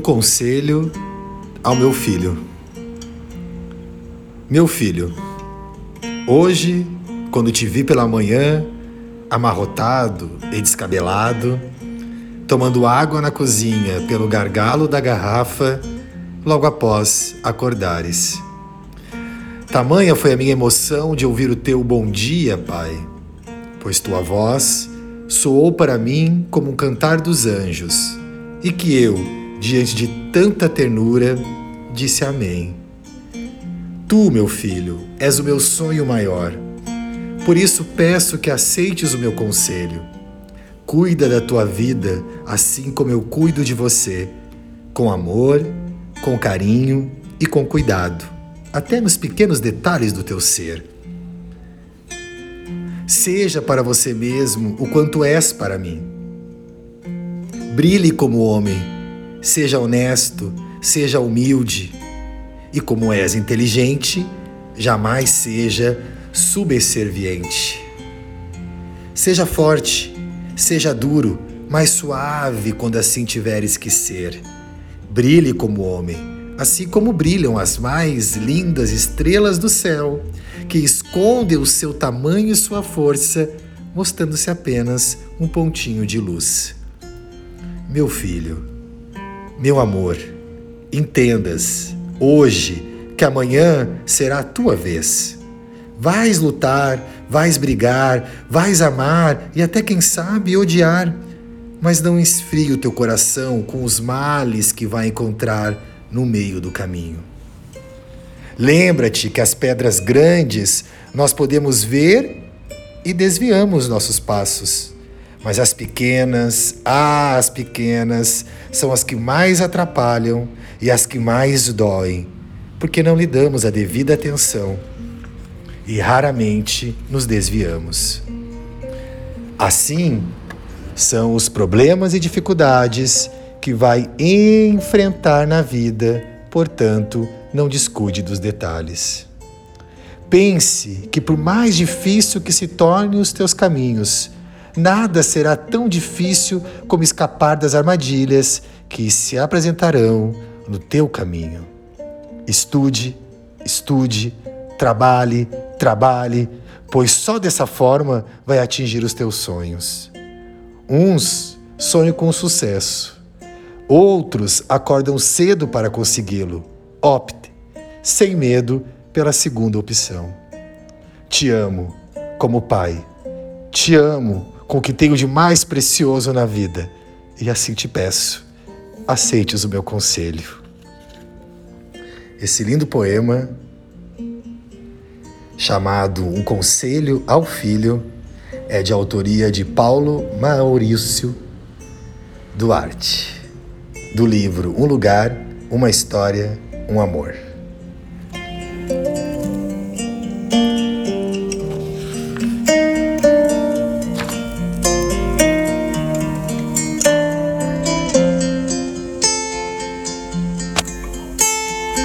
conselho ao meu filho. Meu filho, hoje, quando te vi pela manhã, amarrotado e descabelado, tomando água na cozinha pelo gargalo da garrafa, logo após acordares. Tamanha foi a minha emoção de ouvir o teu bom dia, Pai, pois tua voz soou para mim como um cantar dos anjos, e que eu, diante de tanta ternura, disse Amém. Tu, meu filho, és o meu sonho maior. Por isso peço que aceites o meu conselho. Cuida da tua vida assim como eu cuido de você, com amor, com carinho e com cuidado, até nos pequenos detalhes do teu ser. Seja para você mesmo o quanto és para mim. Brilhe como homem, seja honesto, seja humilde, e como és inteligente, jamais seja subserviente. Seja forte, seja duro, mas suave quando assim tiveres que ser. Brilhe como homem, assim como brilham as mais lindas estrelas do céu, que escondem o seu tamanho e sua força, mostrando-se apenas um pontinho de luz. Meu filho, meu amor, entendas hoje que amanhã será a tua vez. Vais lutar, vais brigar, vais amar e até quem sabe odiar, mas não esfrie o teu coração com os males que vai encontrar no meio do caminho. Lembra-te que as pedras grandes nós podemos ver e desviamos nossos passos. Mas as pequenas, ah, as pequenas, são as que mais atrapalham e as que mais doem, porque não lhe damos a devida atenção e raramente nos desviamos. Assim, são os problemas e dificuldades que vai enfrentar na vida, portanto, não descuide dos detalhes. Pense que, por mais difícil que se tornem os teus caminhos, nada será tão difícil como escapar das armadilhas que se apresentarão no teu caminho. Estude, estude, trabalhe, trabalhe, pois só dessa forma vai atingir os teus sonhos. Uns sonham com sucesso, outros acordam cedo para consegui-lo. Opte, sem medo, pela segunda opção. Te amo como pai. Te amo com o que tenho de mais precioso na vida. E assim te peço, aceites o meu conselho. Esse lindo poema, chamado Um Conselho ao Filho, é de autoria de Paulo Maurício Duarte, do livro Um Lugar, Uma História, Um Amor.